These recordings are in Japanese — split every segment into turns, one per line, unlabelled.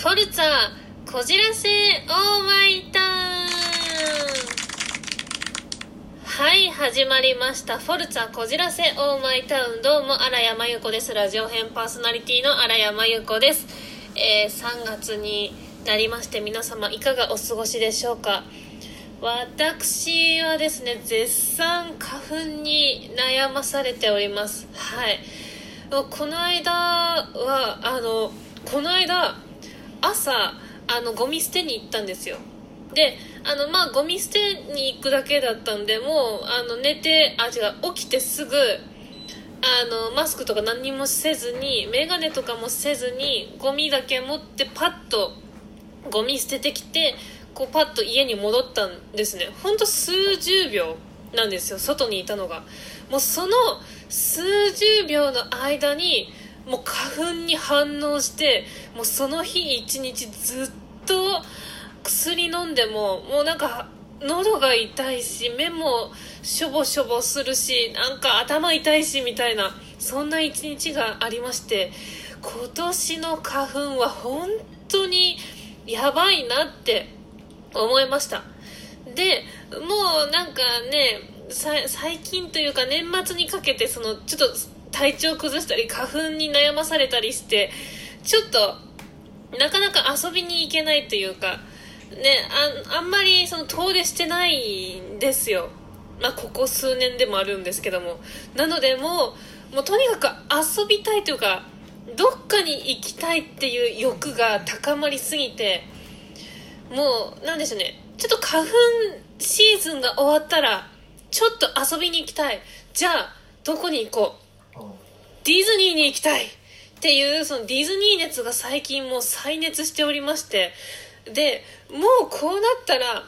フォルツァこじらせオーマイタウン。はい始まりました。フォルツァこじらせオーマイタウン。どうも荒山由子です。ラジオ編パーソナリティの荒山由子です、えー、3月になりまして皆様いかがお過ごしでしょうか。私はですね絶賛花粉に悩まされております。はい。この間はあのこの間朝あのゴミ捨てに行ったんですよ。であのまあゴミ捨てに行くだけだったんでもうあの寝てあ違う起きてすぐあのマスクとか何もせずに眼鏡とかもせずにゴミだけ持ってパッとゴミ捨ててきてこうパッと家に戻ったんですね。ほんと数十秒なんですよ外にいたのが。もうその数十秒の間にもう花粉に反応してもうその日一日ずっと薬飲んでももうなんか喉が痛いし目もしょぼしょぼするしなんか頭痛いしみたいなそんな一日がありまして今年の花粉は本当にやばいなって思いました。でもうなんかね最近というか年末にかけてそのちょっと体調崩したり花粉に悩まされたりしてちょっとなかなか遊びに行けないというかねああんまりその遠出してないんですよ。まあここ数年でもあるんですけども。なのでもうもうとにかく遊びたいというかどっかに行きたいっていう欲が高まりすぎてもうなんでしょうね。ちょっと花粉シーズンが終わったらちょっと遊びに行きたい。じゃあどこに行こう。ディズニーに行きたいっていうそのディズニー熱が最近もう再熱しておりましてでもうこうなったら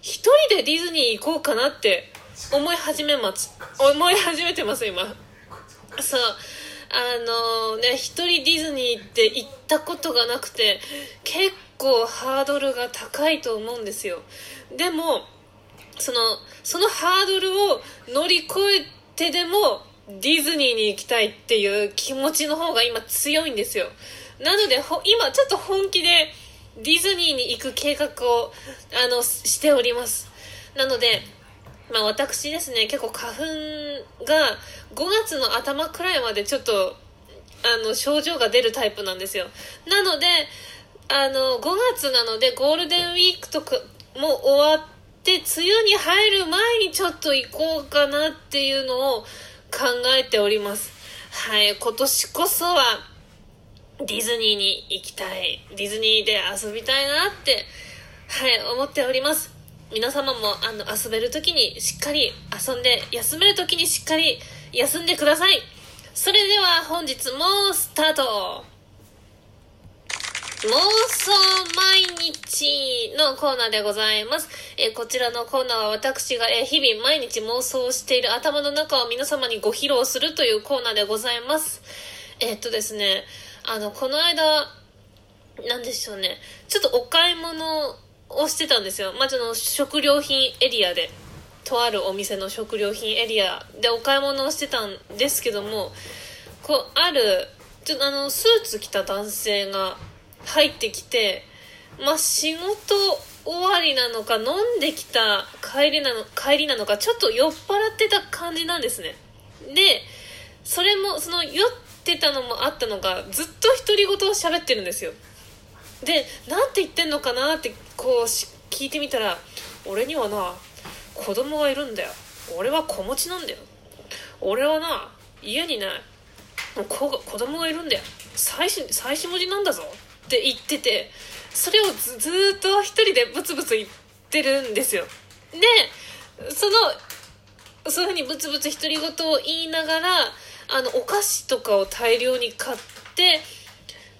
一人でディズニー行こうかなって思い始めます。思い始めてます今。そう。あのね一人ディズニーって行ったことがなくて結構ハードルが高いと思うんですよ。でもそのそのハードルを乗り越えてでもディズニーに行きたいっていう気持ちの方が今強いんですよ。なので今ちょっと本気でディズニーに行く計画をあのしております。なのでまあ私ですね結構花粉が5月の頭くらいまでちょっとあの症状が出るタイプなんですよ。なのであの5月なのでゴールデンウィークとかも終わって梅雨に入る前にちょっと行こうかなっていうのを考えております。はい、今年こそはディズニーに行きたい。ディズニーで遊びたいなって、はい、思っております。皆様もあの遊べる時にしっかり遊んで、休める時にしっかり休んでください。それでは本日もスタート妄想毎日のコーナーでございます。えー、こちらのコーナーは私が、えー、日々毎日妄想している頭の中を皆様にご披露するというコーナーでございます。えー、っとですね、あの、この間、なんでしょうね、ちょっとお買い物をしてたんですよ。まあ、の食料品エリアで。とあるお店の食料品エリアでお買い物をしてたんですけども、こう、ある、ちょっとあの、スーツ着た男性が、入ってきて、まあ、仕事終わりなのか飲んできた帰りなの帰りなのかちょっと酔っ払ってた感じなんですね。でそれもその酔ってたのもあったのがずっと独り言を喋ってるんですよ。で何て言ってんのかなってこう聞いてみたら俺にはな子供がいるんだよ。俺は子持ちなんだよ。俺はな家にね子子供がいるんだよ。最初最初文字なんだぞ。って言っててそれをずずっと一人でブツブツ言ってるんですよ。でそのそういうふうにブツブツ独り言を言いながらあのお菓子とかを大量に買って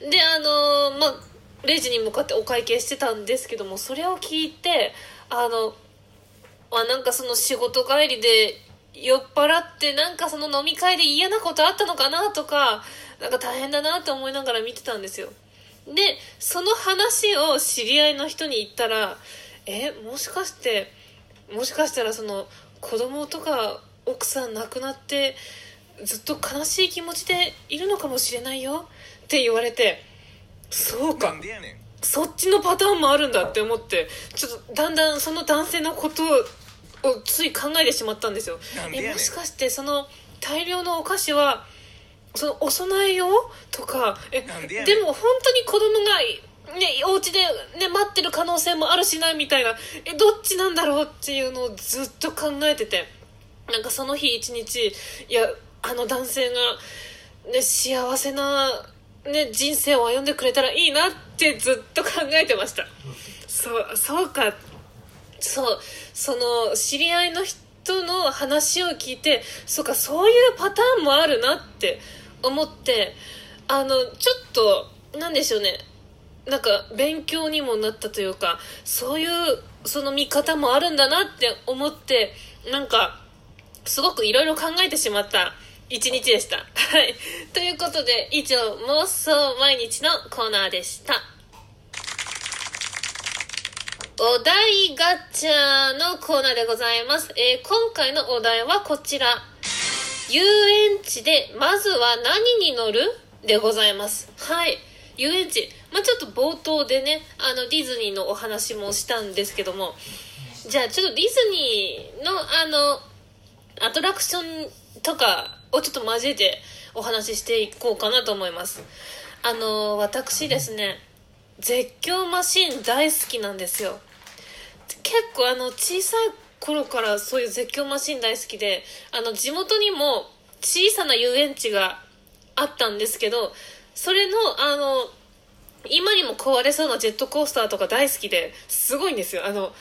であのまあレジに向かってお会計してたんですけどもそれを聞いてあのあなんかその仕事帰りで酔っ払ってなんかその飲み会で嫌なことあったのかなとかなんか大変だなって思いながら見てたんですよ。でその話を知り合いの人に言ったらえもしかしてもしかしたらその子供とか奥さん亡くなってずっと悲しい気持ちでいるのかもしれないよって言われてそうか。そっちのパターンもあるんだって思ってちょっとだんだんその男性のことをつい考えてしまったんですよ。えもしかしてその大量のお菓子はそのお供え用とかえ
で
も本当に子供がねお家でね待ってる可能性もあるしなみたいな。えどっちなんだろうっていうのをずっと考えてて。なんかその日一日いやあの男性が、ね、幸せな、ね、人生を歩んでくれたらいいなってずっと考えてました。そうそうか。そうその知り合いの人の話を聞いてそうかそういうパターンもあるなって思ってあのちょっとなんでしょうねなんか勉強にもなったというかそういうその見方もあるんだなって思ってなんかすごくいろいろ考えてしまった一日でした。はい。ということで、以上、妄想毎日のコーナーでした。お題ガチャのコーナーでございます。えー今回のお題はこちら。遊園地で、まずは何に乗る？でございます。はい。遊園地。まあちょっと冒頭でね、あの、ディズニーのお話もしたんですけども、じゃあちょっとディズニーのあの、アトラクションとかをちょっと交えてお話ししていこうかなと思います。あの、私ですね、絶叫マシン大好きなんですよ。結構あの、小さい頃からそういう絶叫マシン大好きで、あの、地元にも小さな遊園地があったんですけど、それの、あの、今にも壊れそうなジェットコースターとか大好きですごいんですよ。あの、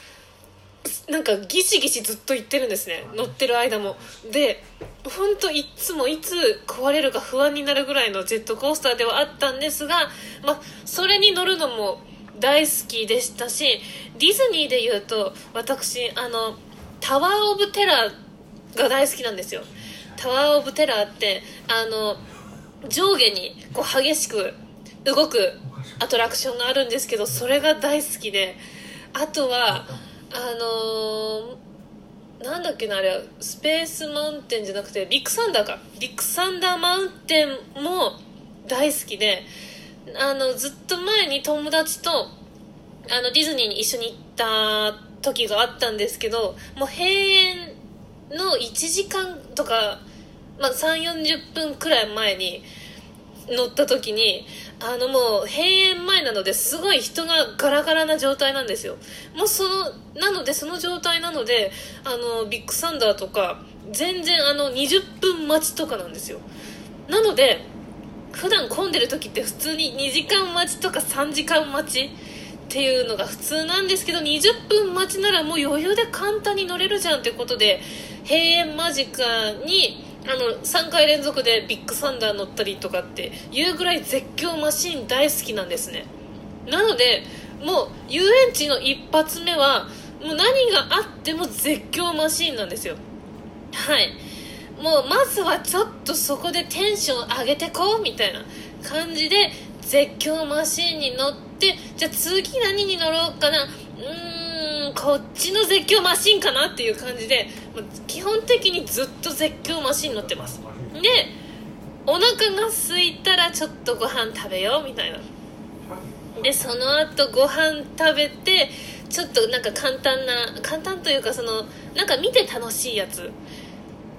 なんかギシギシずっと言ってるんですね。乗ってる間も。で本当いつもいつ壊れるか不安になるぐらいのジェットコースターではあったんですが、まあ、それに乗るのも大好きでしたしディズニーで言うと私あのタワー・オブ・テラーが大好きなんですよ。タワー・オブ・テラーってあの上下にこう激しく動くアトラクションがあるんですけどそれが大好きであとはあのーなんだっけなあれスペースマウンテンじゃなくてビッグサンダーか。ビッグサンダーマウンテンも大好きであのずっと前に友達とあのディズニーに一緒に行った時があったんですけどもう閉園の1時間とか、まあ、3 4 0分くらい前に乗った時にあのもう閉園前なのですごい人がガラガラな状態なんですよ。もうそのなのでその状態なのであのビッグサンダーとか全然あの20分待ちとかなんですよ。なので普段混んでる時って普通に2時間待ちとか3時間待ちっていうのが普通なんですけど20分待ちならもう余裕で簡単に乗れるじゃんってことで閉園間近にあの3回連続でビッグサンダー乗ったりとかっていうぐらい絶叫マシン大好きなんですね。なのでもう遊園地の一発目はもう何があっても絶叫マシンなんですよ。はい。もうまずはちょっとそこでテンション上げてこうみたいな感じで絶叫マシンに乗ってじゃあ次何に乗ろうかな。うーんこっちの絶叫マシンかなっていう感じで基本的にずっと絶叫マシン乗ってます。でお腹が空いたらちょっとご飯食べようみたいな。でその後ご飯食べてちょっとなんか簡単な簡単というかそのなんか見て楽しいやつ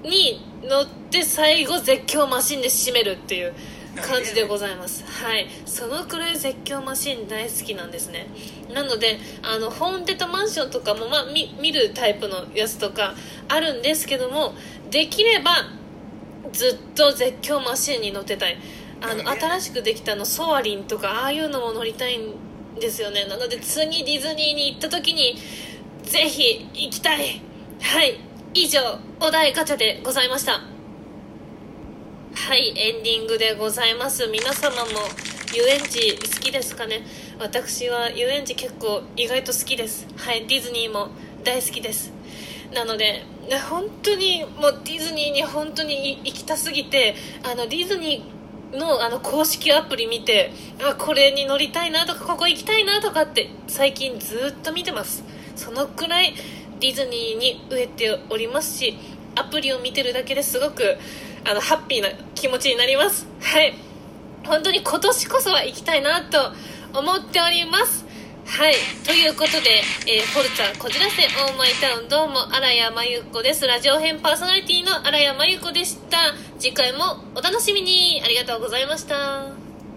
に乗って最後絶叫マシンで締めるっていう感じでございます。はい。そのくらい絶叫マシン大好きなんですね。なのであのホーンテッドマンションとかも、まあ、見見るタイプのやつとかあるんですけどもできればずっと絶叫マシンに乗ってたい。あの新しくできたあのソアリンとかああいうのも乗りたいんですよね。なので次ディズニーに行った時にぜひ行きたい。はい。以上お題ガチャでございましたはいエンディングでございます。皆様も遊園地好きですかね？私は遊園地結構意外と好きです。はいディズニーも大好きです。なのでね本当にもうディズニーに本当に行きたすぎてあのディズニーのあの公式アプリ見てあこれに乗りたいなとかここ行きたいなとかって最近ずっと見てます。そのくらいディズニーに飢えておりますしアプリを見てるだけですごくあのハッピーな気持ちになります。はい。本当に今年こそは行きたいなと思っております。はい。ということで、えー、フォルツァこじらせオーマイタウンどうも荒谷真由子です。ラジオ編パーソナリティの荒谷真由子でした。次回もお楽しみに。ありがとうございました。